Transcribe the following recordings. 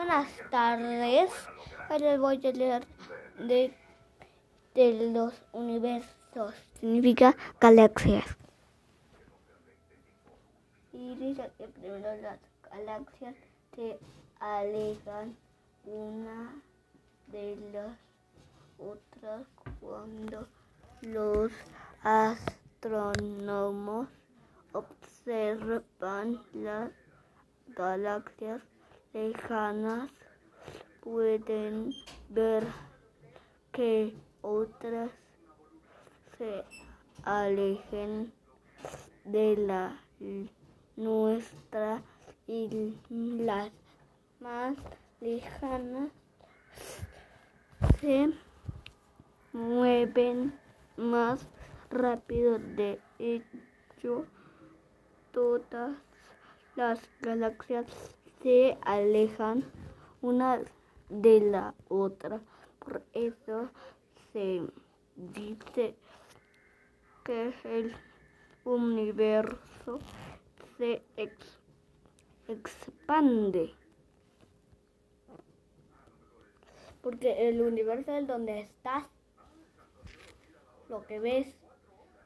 Buenas tardes. Les voy a leer de, de los universos. Significa galaxias. Y dice que primero las galaxias se alejan una de las otras cuando los astrónomos observan las galaxias lejanas pueden ver que otras se alejen de la nuestra y las más lejanas se mueven más rápido. De hecho, todas las galaxias se alejan una de la otra. Por eso se dice que el universo se expande. Porque el universo es donde estás, lo que ves,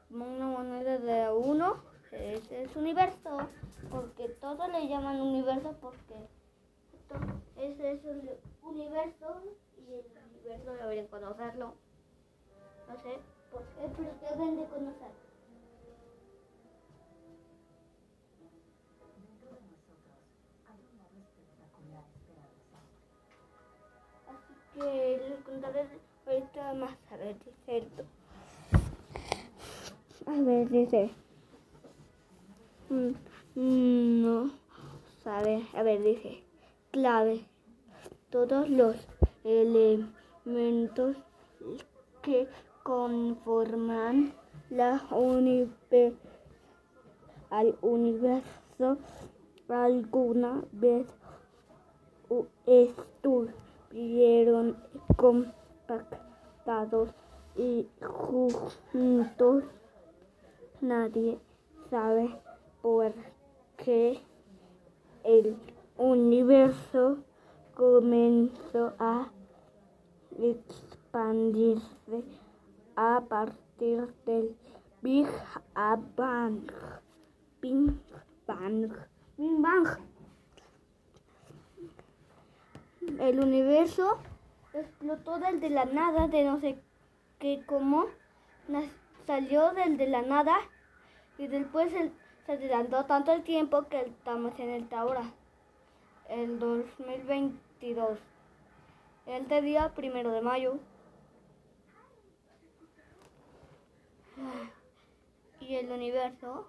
una moneda de uno, ese es universo porque todos le llaman universo porque ese es el universo y el universo deberían conocerlo. No sé por qué, pero deben de conocerlo. Así que les contaré ahorita más a ver, dice. A ver, dice. Mm. Mm, no sabe. A ver, dice. Clave. Todos los elementos que conforman la al universo alguna vez estuvieron compactados y juntos. Nadie sabe por que el universo comenzó a expandirse a partir del Big Bang. Big Bang. Big Bang. El universo explotó desde la nada, de no sé qué, cómo salió del de la nada y después el se adelantó tanto el tiempo que estamos en el ahora, el 2022, el día primero de mayo. Y el universo.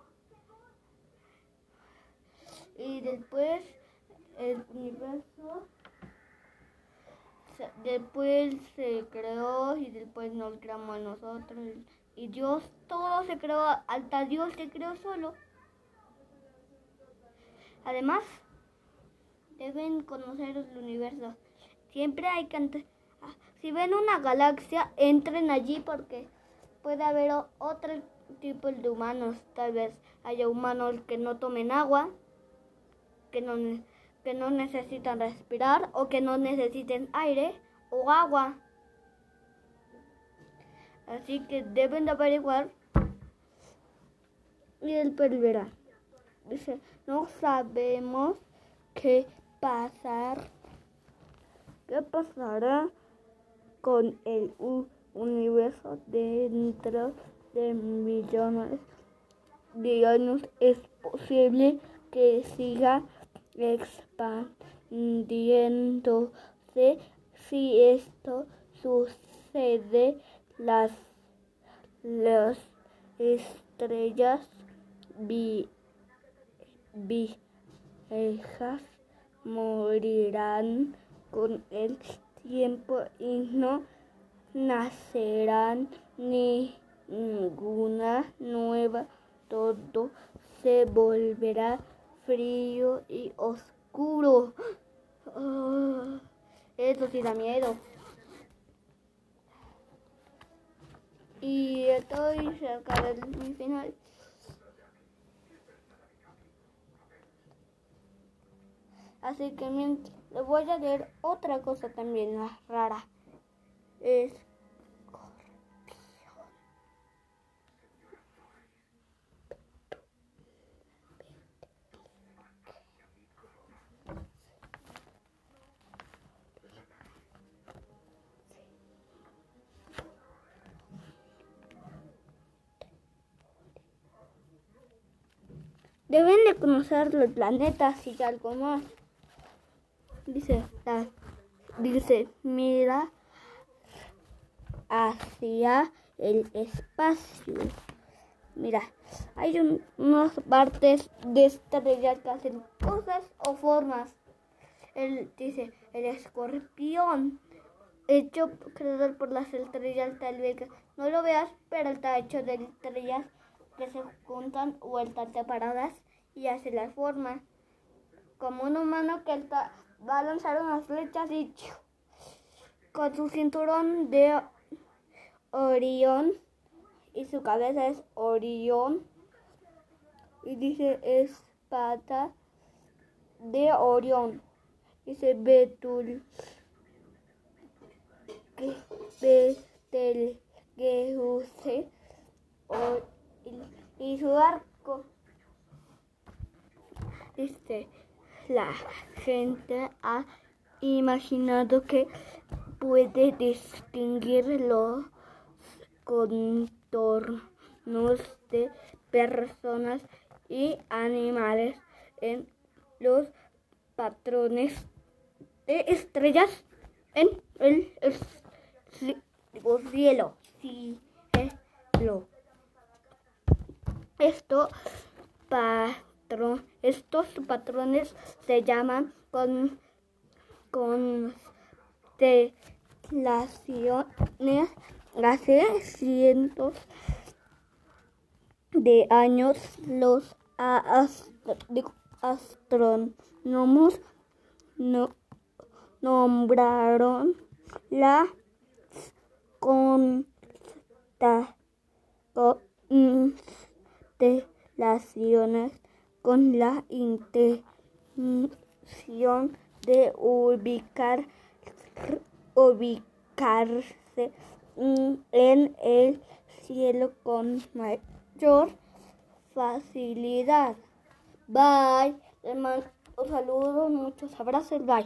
Y después el universo después se creó y después nos creamos nosotros y Dios todo se creó hasta Dios se creó solo Además, deben conocer el universo. Siempre hay que... Ah, si ven una galaxia, entren allí porque puede haber otro tipo de humanos. Tal vez haya humanos que no tomen agua, que no, que no necesitan respirar o que no necesiten aire o agua. Así que deben de averiguar y el perverá. Dice, no sabemos qué pasar, qué pasará con el universo dentro de millones de años. Es posible que siga expandiéndose. Si esto sucede, las, las estrellas viejas morirán con el tiempo y no nacerán ni ninguna nueva. Todo se volverá frío y oscuro. Ah, eso sí da miedo. Y estoy cerca de mi final. Así que le voy a leer otra cosa también rara. Es Deben de conocer los planetas y algo más. Dice, dice, mira hacia el espacio. Mira, hay unas partes de estrellas que hacen cosas o formas. Él dice, el escorpión, hecho creador por las estrellas, tal vez no lo veas, pero está hecho de estrellas que se juntan o están separadas y hace la forma. Como un humano que va a lanzar unas flechas y con su cinturón de Orión y su cabeza es Orión y dice espada de Orión dice Betul que Betel que use y su arco. Este, la gente ha imaginado que puede distinguir los contornos de personas y animales en los patrones de estrellas en el, cielo. Cielo. Esto estos patrones se llaman con, constelaciones. Hace cientos de años los astrónomos no, nombraron la constelación relaciones con la intención de ubicar, ubicarse en el cielo con mayor facilidad. Bye. Les mando saludos, muchos abrazos. Bye.